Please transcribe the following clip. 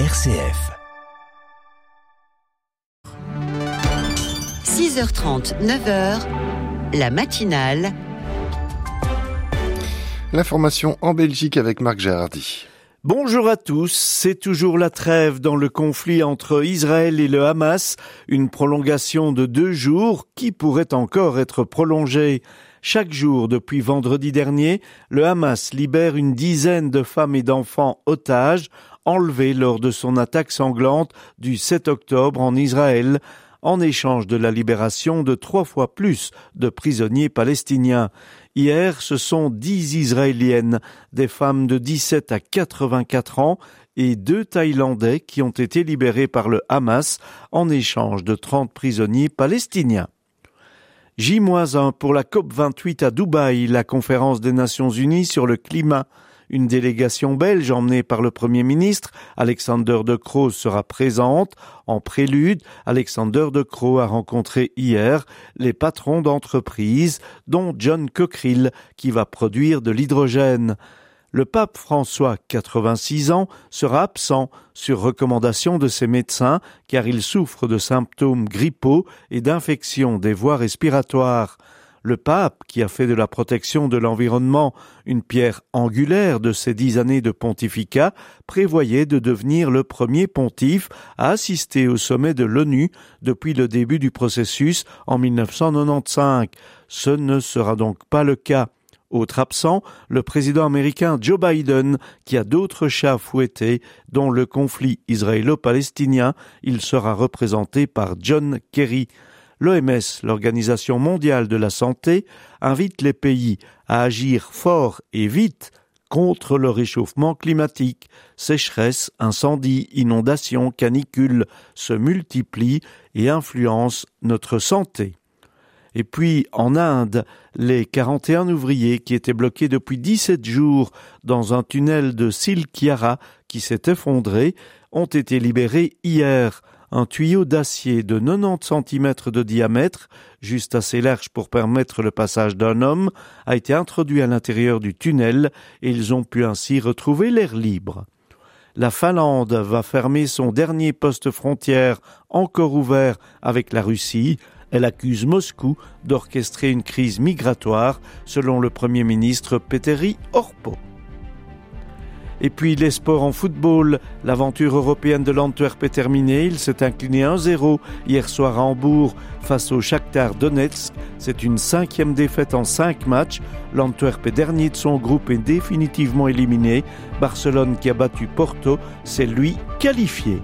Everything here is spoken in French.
RCF. 6h30, 9h, la matinale. L'information en Belgique avec Marc Gérardi. Bonjour à tous, c'est toujours la trêve dans le conflit entre Israël et le Hamas, une prolongation de deux jours qui pourrait encore être prolongée. Chaque jour depuis vendredi dernier, le Hamas libère une dizaine de femmes et d'enfants otages enlevés lors de son attaque sanglante du 7 octobre en Israël, en échange de la libération de trois fois plus de prisonniers palestiniens. Hier, ce sont dix Israéliennes, des femmes de 17 à 84 ans et deux Thaïlandais qui ont été libérés par le Hamas en échange de 30 prisonniers palestiniens. J-1 pour la COP28 à Dubaï, la conférence des Nations Unies sur le climat. Une délégation belge emmenée par le Premier ministre, Alexander De Croo, sera présente. En prélude, Alexander De Croo a rencontré hier les patrons d'entreprises, dont John Cockerill, qui va produire de l'hydrogène. Le pape François, 86 ans, sera absent sur recommandation de ses médecins car il souffre de symptômes grippaux et d'infections des voies respiratoires le pape, qui a fait de la protection de l'environnement une pierre angulaire de ses dix années de pontificat, prévoyait de devenir le premier pontife à assister au sommet de l'ONU depuis le début du processus en 1995. Ce ne sera donc pas le cas. Autre absent, le président américain Joe Biden, qui a d'autres chats fouettés, dont le conflit israélo-palestinien, il sera représenté par John Kerry. L'OMS, l'Organisation mondiale de la santé, invite les pays à agir fort et vite contre le réchauffement climatique. Sécheresse, incendies, inondations, canicules se multiplient et influencent notre santé. Et puis, en Inde, les 41 ouvriers qui étaient bloqués depuis 17 jours dans un tunnel de Silkiara qui s'est effondré ont été libérés hier un tuyau d'acier de 90 cm de diamètre, juste assez large pour permettre le passage d'un homme, a été introduit à l'intérieur du tunnel et ils ont pu ainsi retrouver l'air libre. La Finlande va fermer son dernier poste frontière encore ouvert avec la Russie. Elle accuse Moscou d'orchestrer une crise migratoire, selon le Premier ministre Petteri Orpo. Et puis les sports en football, l'aventure européenne de l'Antwerp est terminée. Il s'est incliné 1-0 hier soir à Hambourg face au Shakhtar Donetsk. C'est une cinquième défaite en cinq matchs. L'Antwerp est dernier de son groupe et définitivement éliminé. Barcelone qui a battu Porto, c'est lui qualifié.